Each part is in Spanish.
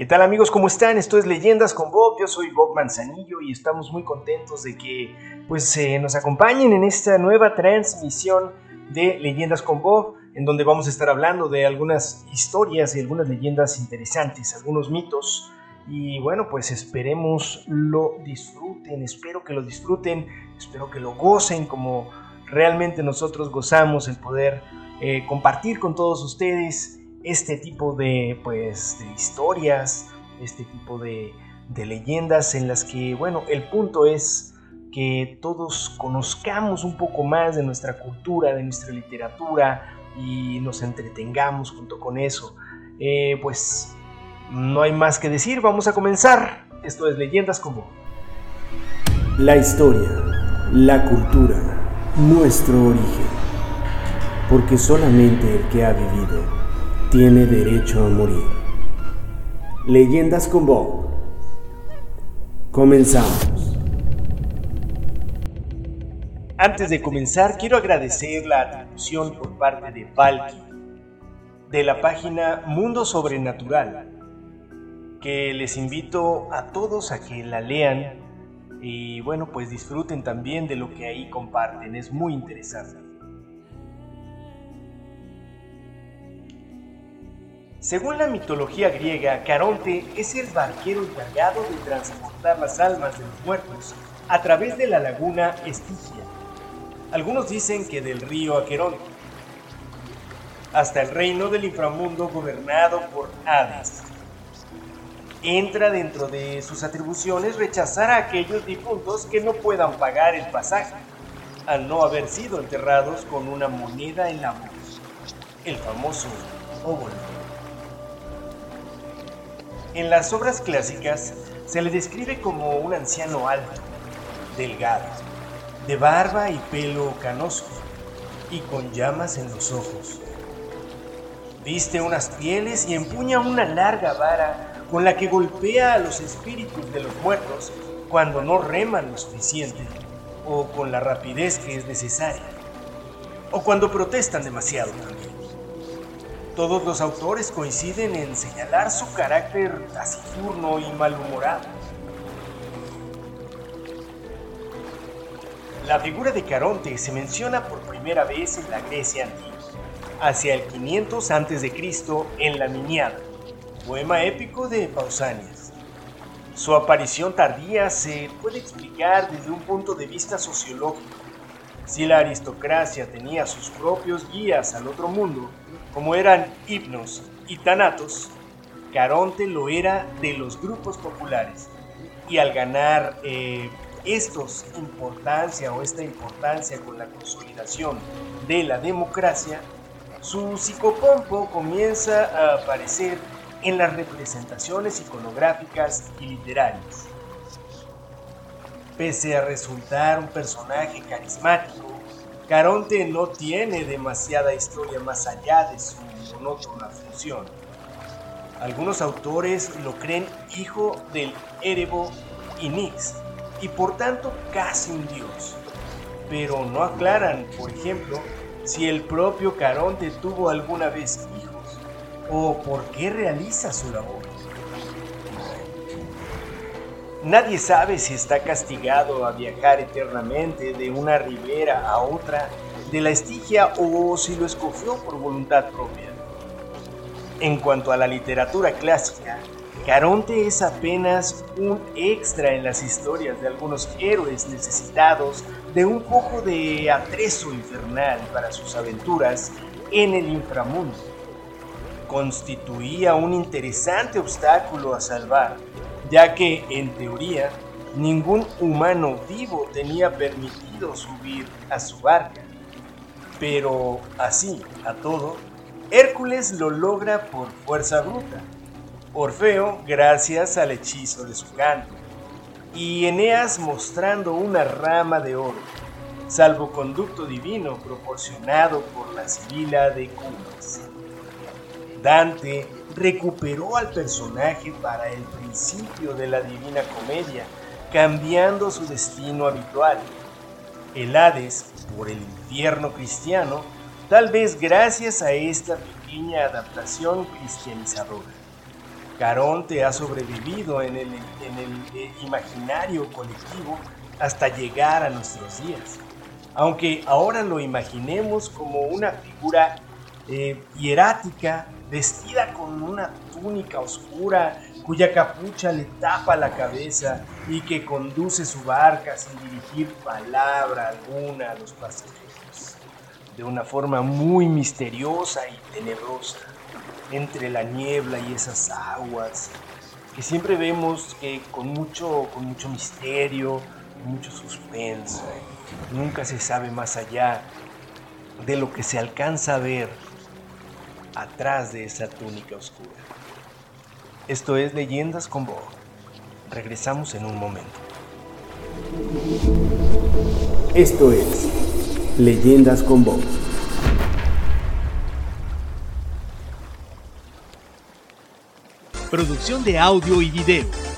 ¿Qué tal amigos? ¿Cómo están? Esto es Leyendas con Bob. Yo soy Bob Manzanillo y estamos muy contentos de que pues, eh, nos acompañen en esta nueva transmisión de Leyendas con Bob, en donde vamos a estar hablando de algunas historias y algunas leyendas interesantes, algunos mitos. Y bueno, pues esperemos lo disfruten, espero que lo disfruten, espero que lo gocen como realmente nosotros gozamos el poder eh, compartir con todos ustedes este tipo de, pues, de historias, este tipo de, de leyendas en las que, bueno, el punto es que todos conozcamos un poco más de nuestra cultura, de nuestra literatura y nos entretengamos junto con eso. Eh, pues no hay más que decir, vamos a comenzar. Esto es Leyendas como La historia, la cultura, nuestro origen. Porque solamente el que ha vivido tiene derecho a morir. Leyendas con Bob. Comenzamos. Antes de comenzar, quiero agradecer la atribución por parte de Valky, de la página Mundo Sobrenatural, que les invito a todos a que la lean y bueno, pues disfruten también de lo que ahí comparten, es muy interesante. Según la mitología griega, Caronte es el barquero encargado de transportar las almas de los muertos a través de la laguna Estigia. Algunos dicen que del río Aqueronte, hasta el reino del inframundo gobernado por Hades. Entra dentro de sus atribuciones rechazar a aquellos difuntos que no puedan pagar el pasaje, al no haber sido enterrados con una moneda en la voz, el famoso óvulo. En las obras clásicas se le describe como un anciano alto, delgado, de barba y pelo canoso y con llamas en los ojos. Viste unas pieles y empuña una larga vara con la que golpea a los espíritus de los muertos cuando no reman lo suficiente o con la rapidez que es necesaria o cuando protestan demasiado también. Todos los autores coinciden en señalar su carácter taciturno y malhumorado. La figura de Caronte se menciona por primera vez en la Grecia antigua, hacia el 500 a.C. en la Miniada, poema épico de Pausanias. Su aparición tardía se puede explicar desde un punto de vista sociológico. Si la aristocracia tenía sus propios guías al otro mundo, como eran hipnos y tanatos, Caronte lo era de los grupos populares. Y al ganar eh, estos importancia o esta importancia con la consolidación de la democracia, su psicopompo comienza a aparecer en las representaciones iconográficas y literarias. Pese a resultar un personaje carismático, Caronte no tiene demasiada historia más allá de su monótona función. Algunos autores lo creen hijo del Erebo Nix y por tanto casi un dios, pero no aclaran, por ejemplo, si el propio Caronte tuvo alguna vez hijos o por qué realiza su labor. Nadie sabe si está castigado a viajar eternamente de una ribera a otra de la Estigia o si lo escogió por voluntad propia. En cuanto a la literatura clásica, Caronte es apenas un extra en las historias de algunos héroes necesitados de un poco de atrezo infernal para sus aventuras en el inframundo. Constituía un interesante obstáculo a salvar ya que, en teoría, ningún humano vivo tenía permitido subir a su barca. Pero así, a todo, Hércules lo logra por fuerza bruta, Orfeo gracias al hechizo de su canto, y Eneas mostrando una rama de oro, salvoconducto divino proporcionado por la Sibila de Cumas. Dante recuperó al personaje para el principio de la Divina Comedia, cambiando su destino habitual. El Hades por el infierno cristiano, tal vez gracias a esta pequeña adaptación cristianizadora. Caronte ha sobrevivido en el, eh, imaginario colectivo hasta llegar a nuestros días. Aunque ahora lo imaginemos como una figura eh, hierática, vestida con una túnica oscura, cuya capucha le tapa la cabeza y que conduce su barca sin dirigir palabra alguna a los pasajeros, de una forma muy misteriosa y tenebrosa, entre la niebla y esas aguas, que siempre vemos que con mucho, con mucho misterio, mucho suspenso, nunca se sabe más allá de lo que se alcanza a ver atrás de esa túnica oscura. Esto es Leyendas con Bob. Regresamos en un momento. Esto es Leyendas con Bob. Producción de audio y video.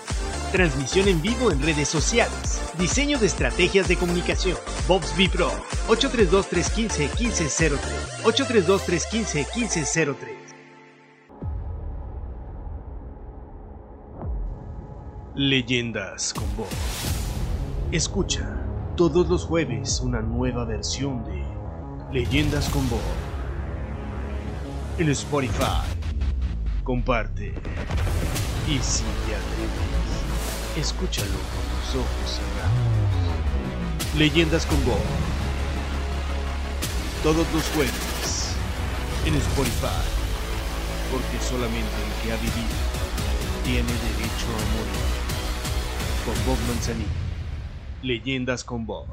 Transmisión en vivo en redes sociales. Diseño de estrategias de comunicación. Bob's B Pro. 832-315-1503. 832-315-1503. Leyendas con Bob. Escucha todos los jueves una nueva versión de Leyendas con Bob. En Spotify. Comparte. Y si te atreves, escúchalo con los ojos cerrados. Leyendas con Bob. Todos los jueves. En Spotify. Porque solamente el que ha vivido tiene derecho a morir. Con Bob Manzanillo. Leyendas con Bob.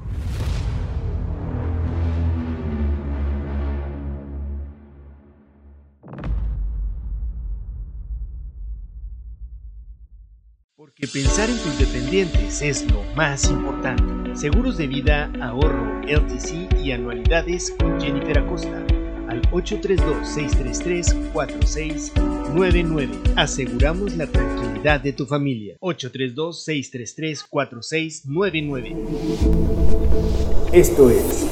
Porque pensar en tus dependientes es lo más importante. Seguros de vida, ahorro, LTC y anualidades con Jennifer Acosta al 832-633-4699. Aseguramos la tranquilidad de tu familia. 832-633-4699. Esto es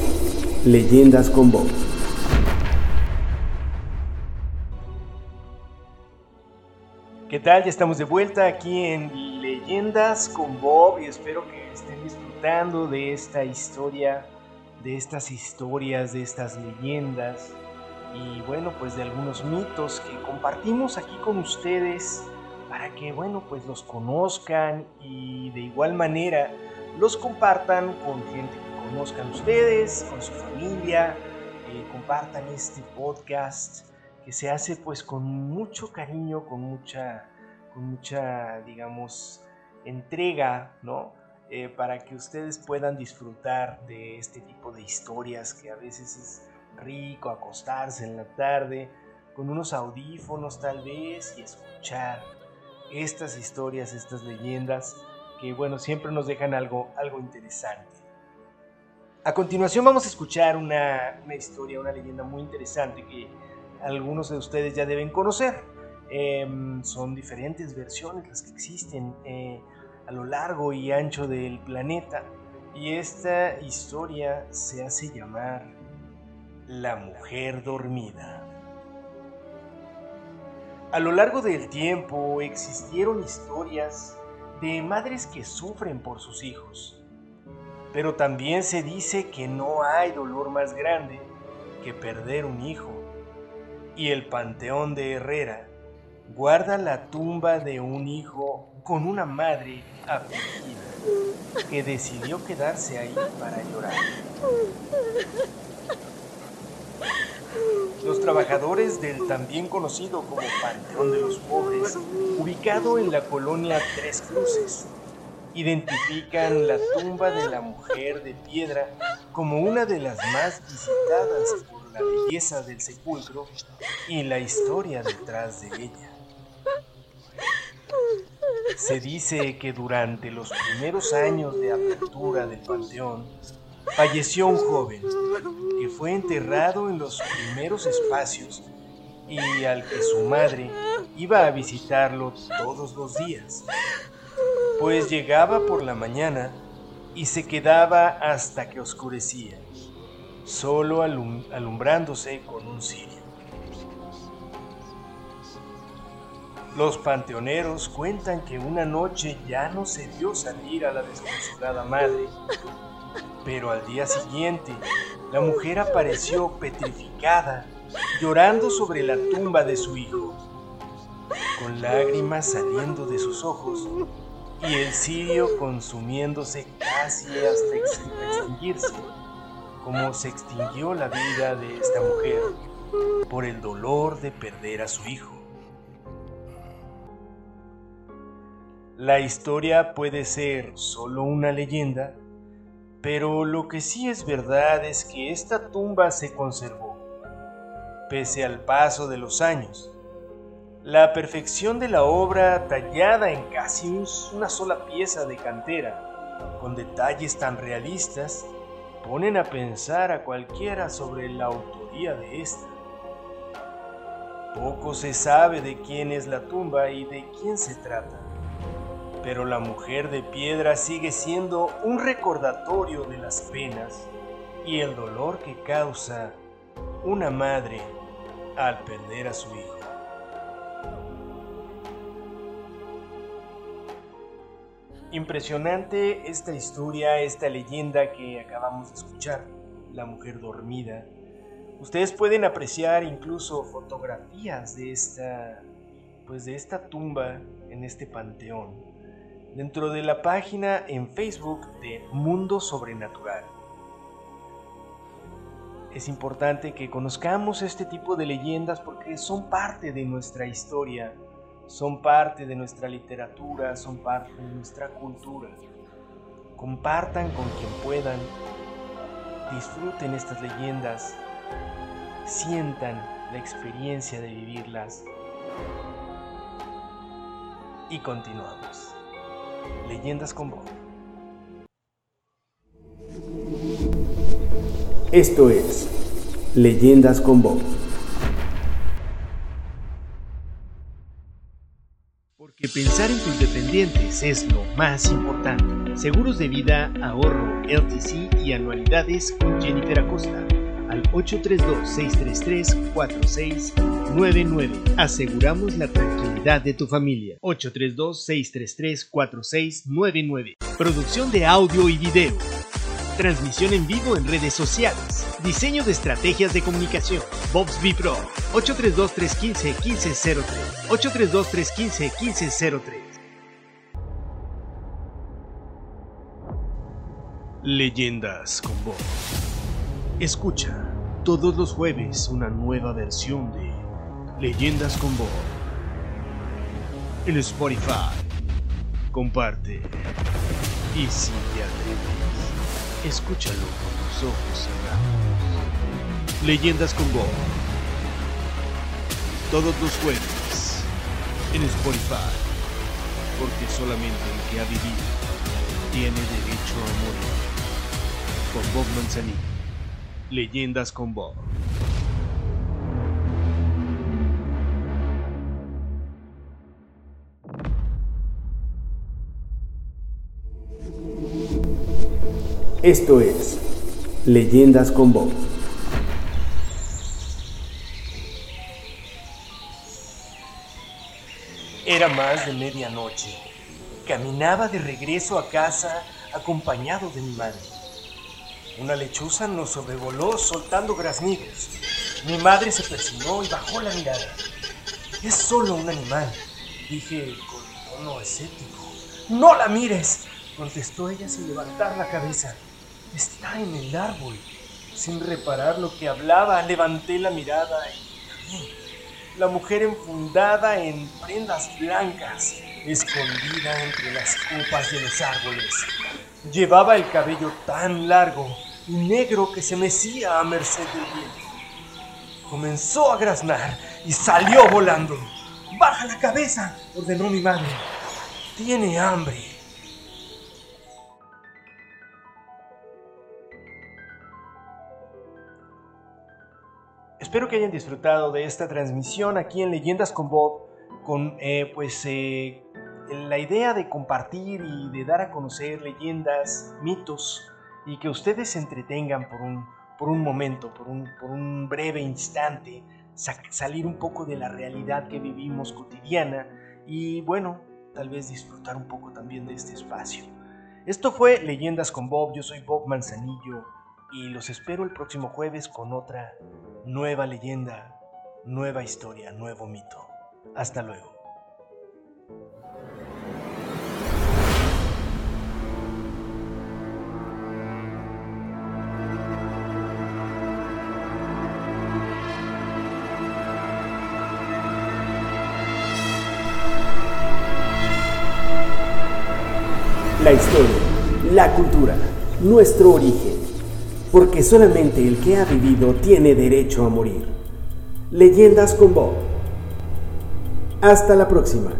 Leyendas con Bob. ¿Qué tal? Ya estamos de vuelta aquí en Leyendas con Bob y espero que estén disfrutando de esta historia, de estas historias, de estas leyendas y bueno, pues de algunos mitos que compartimos aquí con ustedes para que bueno, pues los conozcan y de igual manera los compartan con gente que conozcan ustedes, con su familia, eh, compartan este podcast que se hace pues con mucho cariño, con mucha, con mucha, digamos, entrega, ¿no? Eh, para que ustedes puedan disfrutar de este tipo de historias que a veces es rico acostarse en la tarde con unos audífonos tal vez y escuchar estas historias, estas leyendas que bueno, siempre nos dejan algo, algo interesante. A continuación vamos a escuchar una, una historia, una leyenda muy interesante que algunos de ustedes ya deben conocer. Em, son diferentes versiones las que existen eh, a lo largo y ancho del planeta. Y esta historia se hace llamar La mujer dormida. A lo largo del tiempo existieron historias de madres que sufren por sus hijos. Pero también se dice que no hay dolor más grande que perder un hijo y el Panteón de Herrera guarda la tumba de un hijo con una madre afligida que decidió quedarse ahí para llorar. Los trabajadores del también conocido como Panteón de los Pobres, ubicado en la colonia Tres Cruces, identifican la tumba de la mujer de piedra como una de las más visitadas la belleza del sepulcro y la historia detrás de ella. Se dice que durante los primeros años de apertura del panteón, falleció un joven que fue enterrado en los primeros espacios y al que su madre iba a visitarlo todos los días, pues llegaba por la mañana y se quedaba hasta que oscurecía solo alumbrándose con un cirio. Los panteoneros cuentan que una noche ya no se vio salir a la desconsolada madre, pero al día siguiente la mujer apareció petrificada, llorando sobre la tumba de su hijo, con lágrimas saliendo de sus ojos y el cirio consumiéndose casi hasta extinguirse, como se extinguió la vida de esta mujer por el dolor de perder a su hijo. La historia puede ser solo una leyenda, pero lo que sí es verdad es que esta tumba se conservó, pese al paso de los años. La perfección de la obra, tallada en casi una sola pieza de cantera, con detalles tan realistas, ponen a pensar a cualquiera sobre la autoría de esta. Poco se sabe de quién es la tumba y de quién se trata pero la mujer de piedra sigue siendo un recordatorio de las penas y el dolor que causa una madre al perder a su hijo. Impresionante esta historia, esta leyenda que acabamos de escuchar, la mujer dormida. Ustedes pueden apreciar incluso fotografías de esta pues de esta tumba en este panteón dentro de la página en Facebook de Mundo Sobrenatural. Es importante que conozcamos este tipo de leyendas porque son parte de nuestra historia, son parte de nuestra literatura, son parte de nuestra cultura. Compartan con quien puedan, disfruten estas leyendas, sientan la experiencia de vivirlas y continuamos. Leyendas con Bob. Esto es Leyendas con Bob. Es lo más importante. Seguros de vida, ahorro, LTC y anualidades con Jennifer Acosta al 832-633-4699. Aseguramos la tranquilidad de tu familia. 832-633-4699. Producción de audio y video. Transmisión en vivo en redes sociales. Diseño de estrategias de comunicación. Bobs B Pro. 832-315-1503. 832-315-1503. Leyendas con Bob. Escucha todos los jueves una nueva versión de Leyendas con Bob en Spotify. Comparte. Y si te atreves, escúchalo con tus ojos cerrados. Leyendas con Bob. Todos los jueves en Spotify. Porque solamente el que ha vivido tiene derecho a morir. Con Bob Manzanillo. Leyendas con Bob. Esto es Leyendas con Bob. Era más de medianoche. Caminaba de regreso a casa acompañado de mi madre. Una lechuza nos sobrevoló soltando graznidos. Mi madre se persinó y bajó la mirada. Es solo un animal, dije con tono escéptico. No la mires, contestó ella sin levantar la cabeza. Está en el árbol. Sin reparar lo que hablaba, levanté la mirada y La mujer enfundada en prendas blancas, escondida entre las copas de los árboles. Llevaba el cabello tan largo negro que se mecía a merced del viento. Comenzó a graznar y salió volando. ¡Baja la cabeza! ordenó mi madre. Tiene hambre. Espero que hayan disfrutado de esta transmisión aquí en Leyendas con Bob, con eh, pues eh, la idea de compartir y de dar a conocer leyendas, mitos, y que ustedes se entretengan por un, por un momento, por un, por un breve instante, salir un poco de la realidad que vivimos cotidiana y bueno, tal vez disfrutar un poco también de este espacio. Esto fue Leyendas con Bob, yo soy Bob Manzanillo y los espero el próximo jueves con otra nueva leyenda, nueva historia, nuevo mito. Hasta luego. La historia, la cultura, nuestro origen. Porque solamente el que ha vivido tiene derecho a morir. Leyendas con Bob. Hasta la próxima.